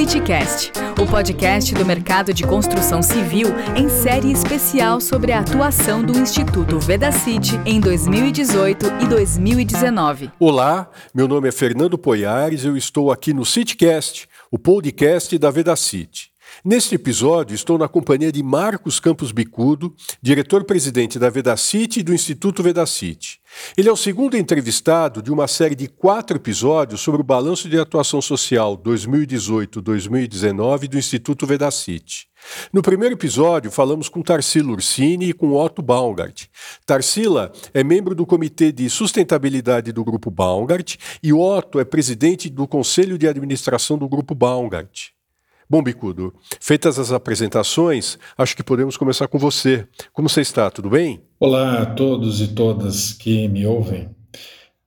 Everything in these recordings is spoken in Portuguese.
CityCast, o podcast do mercado de construção civil em série especial sobre a atuação do Instituto Vedacity em 2018 e 2019. Olá, meu nome é Fernando Poiares eu estou aqui no CityCast, o podcast da Vedacity. Neste episódio, estou na companhia de Marcos Campos Bicudo, diretor-presidente da Vedacity e do Instituto Vedacity. Ele é o segundo entrevistado de uma série de quatro episódios sobre o balanço de atuação social 2018-2019 do Instituto Vedacity. No primeiro episódio, falamos com Tarsila Ursini e com Otto Baumgart. Tarsila é membro do Comitê de Sustentabilidade do Grupo Baumgart e Otto é presidente do Conselho de Administração do Grupo Baumgart. Bom, Bicudo, feitas as apresentações, acho que podemos começar com você. Como você está? Tudo bem? Olá a todos e todas que me ouvem.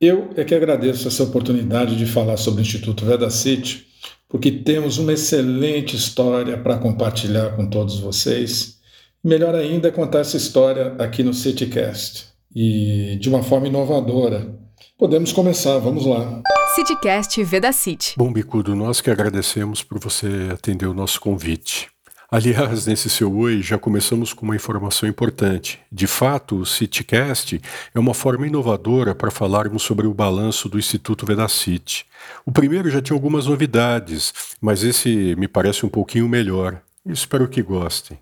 Eu é que agradeço essa oportunidade de falar sobre o Instituto Vedacity, porque temos uma excelente história para compartilhar com todos vocês. Melhor ainda é contar essa história aqui no CityCast e de uma forma inovadora. Podemos começar, vamos lá. CityCast Vedacity. Bom, Bicudo, nós que agradecemos por você atender o nosso convite. Aliás, nesse seu oi, já começamos com uma informação importante. De fato, o CityCast é uma forma inovadora para falarmos sobre o balanço do Instituto Vedacity. O primeiro já tinha algumas novidades, mas esse me parece um pouquinho melhor. Espero que gostem.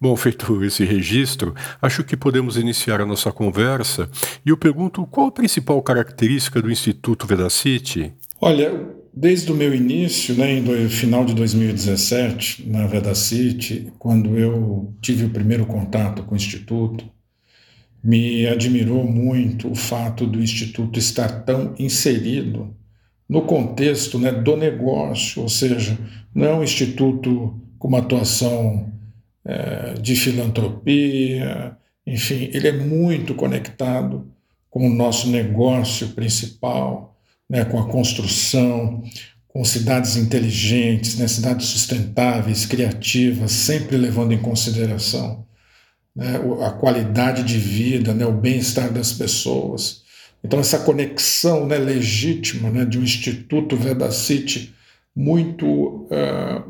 Bom, feito esse registro, acho que podemos iniciar a nossa conversa e eu pergunto qual a principal característica do Instituto Vedacity? Olha, desde o meu início, né, no final de 2017, na Vedacity, quando eu tive o primeiro contato com o Instituto, me admirou muito o fato do Instituto estar tão inserido no contexto né, do negócio, ou seja, não é um instituto com uma atuação de filantropia, enfim, ele é muito conectado com o nosso negócio principal, né, com a construção, com cidades inteligentes, né, cidades sustentáveis, criativas, sempre levando em consideração né, a qualidade de vida, né, o bem-estar das pessoas. Então, essa conexão né, legítima né, de um Instituto Vedacity muito, uh,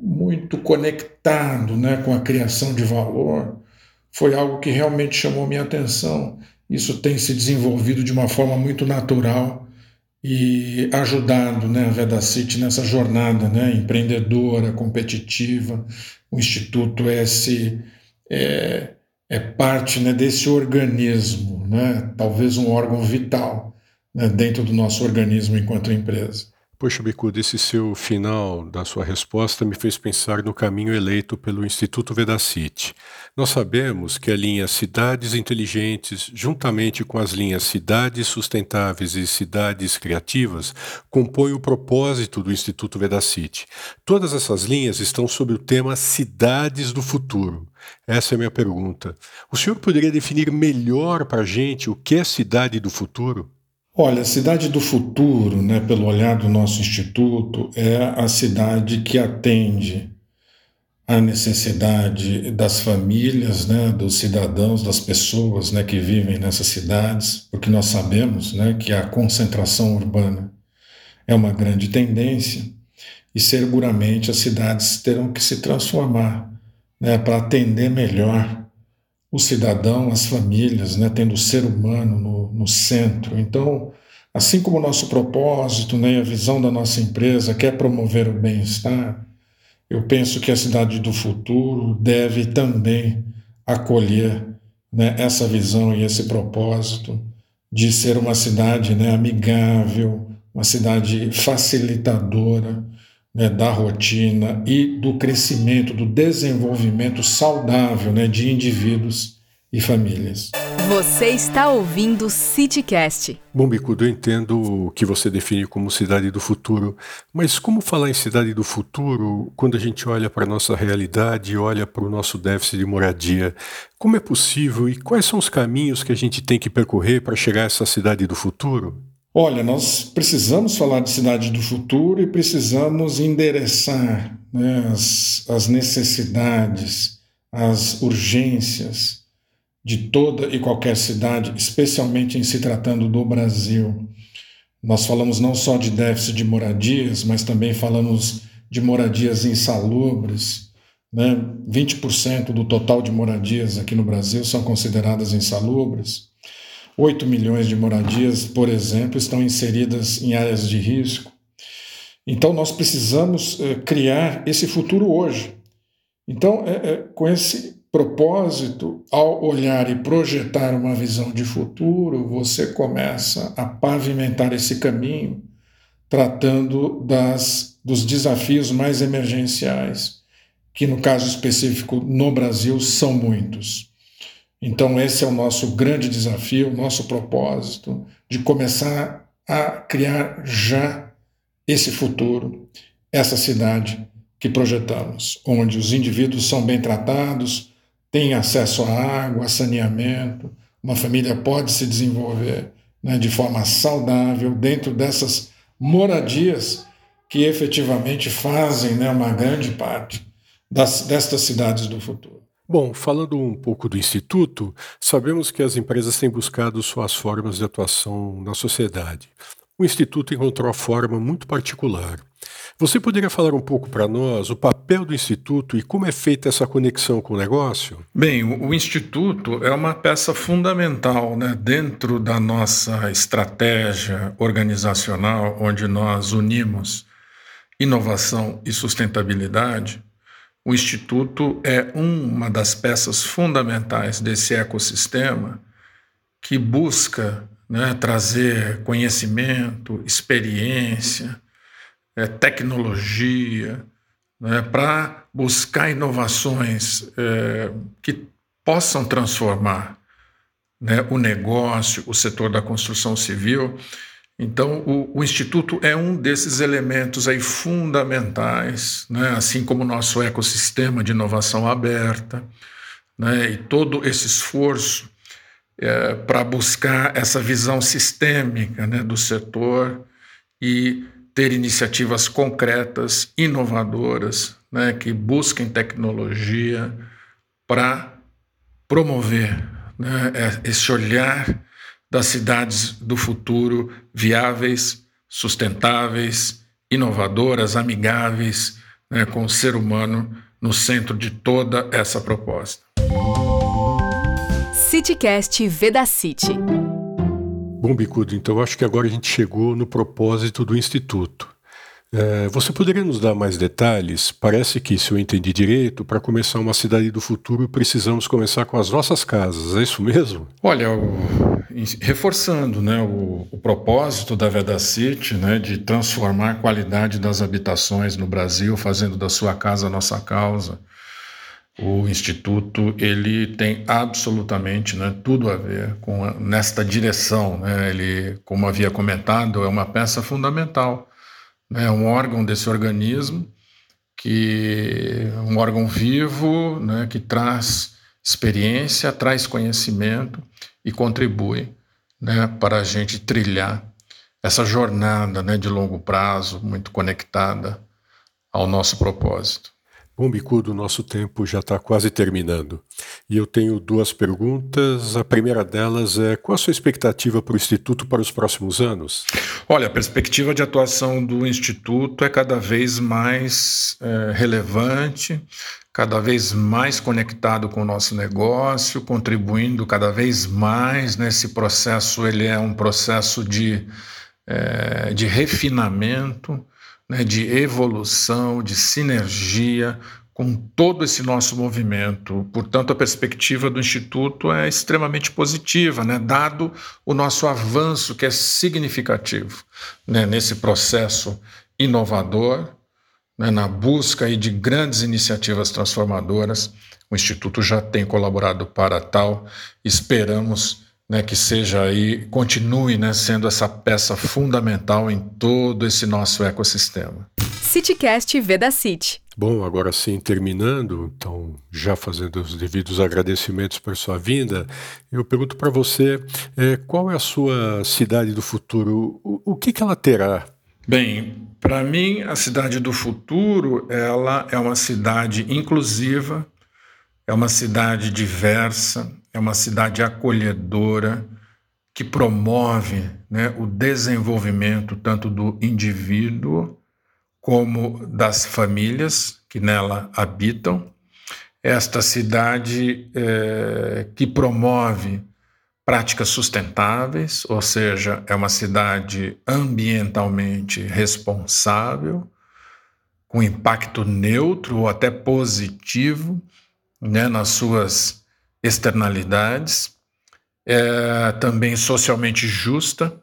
muito conectado né, com a criação de valor, foi algo que realmente chamou minha atenção. Isso tem se desenvolvido de uma forma muito natural e ajudado né, a Vedacity nessa jornada né, empreendedora, competitiva. O Instituto S é, é parte né, desse organismo, né, talvez um órgão vital né, dentro do nosso organismo enquanto empresa. Poxa, Bicudo, esse seu final da sua resposta me fez pensar no caminho eleito pelo Instituto Vedacity. Nós sabemos que a linha Cidades Inteligentes, juntamente com as linhas Cidades Sustentáveis e Cidades Criativas, compõe o propósito do Instituto Vedacity. Todas essas linhas estão sob o tema Cidades do Futuro. Essa é a minha pergunta. O senhor poderia definir melhor para a gente o que é cidade do futuro? Olha, a cidade do futuro, né, pelo olhar do nosso instituto, é a cidade que atende à necessidade das famílias, né, dos cidadãos, das pessoas né, que vivem nessas cidades, porque nós sabemos né, que a concentração urbana é uma grande tendência e seguramente as cidades terão que se transformar né, para atender melhor o cidadão, as famílias, né, tendo o ser humano no, no centro. Então, assim como o nosso propósito né, a visão da nossa empresa quer promover o bem-estar, eu penso que a cidade do futuro deve também acolher né, essa visão e esse propósito de ser uma cidade né, amigável, uma cidade facilitadora né, da rotina e do crescimento, do desenvolvimento saudável né, de indivíduos e famílias. Você está ouvindo CityCast. Bom, Bicudo, eu entendo o que você define como cidade do futuro, mas como falar em cidade do futuro quando a gente olha para a nossa realidade e olha para o nosso déficit de moradia? Como é possível e quais são os caminhos que a gente tem que percorrer para chegar a essa cidade do futuro? Olha, nós precisamos falar de cidade do futuro e precisamos endereçar né, as, as necessidades, as urgências de toda e qualquer cidade, especialmente em se tratando do Brasil. Nós falamos não só de déficit de moradias, mas também falamos de moradias insalubres. Né? 20% do total de moradias aqui no Brasil são consideradas insalubres. 8 milhões de moradias, por exemplo, estão inseridas em áreas de risco. Então, nós precisamos eh, criar esse futuro hoje. Então, é, é, com esse propósito, ao olhar e projetar uma visão de futuro, você começa a pavimentar esse caminho, tratando das, dos desafios mais emergenciais, que no caso específico no Brasil são muitos. Então, esse é o nosso grande desafio, nosso propósito, de começar a criar já esse futuro, essa cidade que projetamos, onde os indivíduos são bem tratados, têm acesso à água, a saneamento, uma família pode se desenvolver né, de forma saudável dentro dessas moradias que efetivamente fazem né, uma grande parte das, destas cidades do futuro. Bom, falando um pouco do Instituto, sabemos que as empresas têm buscado suas formas de atuação na sociedade. O Instituto encontrou a forma muito particular. Você poderia falar um pouco para nós o papel do Instituto e como é feita essa conexão com o negócio? Bem, o, o Instituto é uma peça fundamental né, dentro da nossa estratégia organizacional, onde nós unimos inovação e sustentabilidade. O Instituto é uma das peças fundamentais desse ecossistema que busca né, trazer conhecimento, experiência, é, tecnologia, né, para buscar inovações é, que possam transformar né, o negócio, o setor da construção civil. Então, o, o, Instituto é um desses elementos aí fundamentais, né, assim como o nosso ecossistema de inovação aberta, né, e todo esse esforço é, para buscar essa visão sistêmica né, do setor e ter iniciativas concretas, inovadoras, né, que busquem tecnologia para promover né, é, esse olhar das cidades do futuro viáveis, sustentáveis, inovadoras, amigáveis né, com o ser humano no centro de toda essa proposta. CityCast Vedacity. Bom, Bicudo, então acho que agora a gente chegou no propósito do Instituto. É, você poderia nos dar mais detalhes? Parece que, se eu entendi direito, para começar uma cidade do futuro precisamos começar com as nossas casas, é isso mesmo? Olha, o, reforçando né, o, o, propósito da Vedacity né, de transformar a qualidade das habitações no Brasil, fazendo da sua casa a nossa causa o instituto ele tem absolutamente né, tudo a ver com a, nesta direção. Né? Ele, como havia comentado, é uma peça fundamental, né? um órgão desse organismo que um órgão vivo, né, que traz experiência, traz conhecimento e contribui né, para a gente trilhar essa jornada né, de longo prazo, muito conectada ao nosso propósito. Bom, Bicudo, nosso tempo já está quase terminando. E eu tenho duas perguntas. A primeira delas é: qual a sua expectativa para o Instituto para os próximos anos? Olha, a perspectiva de atuação do Instituto é cada vez mais é, relevante, cada vez mais conectado com o nosso negócio, contribuindo cada vez mais nesse processo. Ele é um processo de, é, de refinamento né, de evolução, de sinergia com todo esse nosso movimento. Portanto, a perspectiva do Instituto é extremamente positiva, né, dado o nosso avanço, que é significativo né, nesse processo inovador, né, na busca aí de grandes iniciativas transformadoras. O Instituto já tem colaborado para tal, esperamos né, que seja aí, continue né, sendo essa peça fundamental em todo esse nosso ecossistema. CityCast Veda City. Bom, agora sim, terminando, então, já fazendo os devidos agradecimentos por sua vinda, eu pergunto para você é, qual é a sua cidade do futuro? O, o que, que ela terá? Bem, para mim, a cidade do futuro ela é uma cidade inclusiva, é uma cidade diversa, é uma cidade acolhedora que promove né, o desenvolvimento tanto do indivíduo como das famílias que nela habitam. Esta cidade é, que promove práticas sustentáveis, ou seja, é uma cidade ambientalmente responsável, com impacto neutro ou até positivo né, nas suas externalidades, é também socialmente justa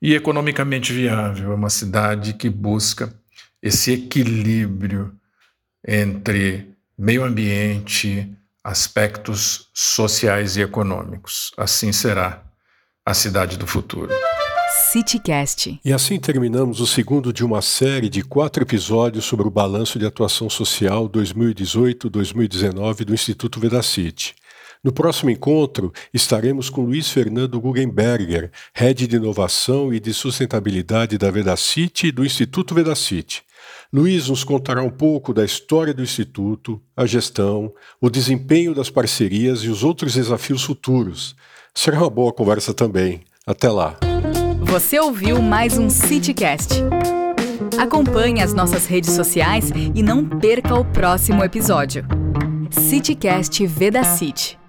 e economicamente viável. É uma cidade que busca esse equilíbrio entre meio ambiente, aspectos sociais e econômicos. Assim será a cidade do futuro. CityCast. E assim terminamos o segundo de uma série de quatro episódios sobre o balanço de atuação social 2018-2019 do Instituto Vedacity. No próximo encontro, estaremos com Luiz Fernando Guggenberger, Head de Inovação e de Sustentabilidade da Vedacity e do Instituto Vedacity. Luiz nos contará um pouco da história do Instituto, a gestão, o desempenho das parcerias e os outros desafios futuros. Será uma boa conversa também. Até lá! Você ouviu mais um CityCast. Acompanhe as nossas redes sociais e não perca o próximo episódio. CityCast Vedacity.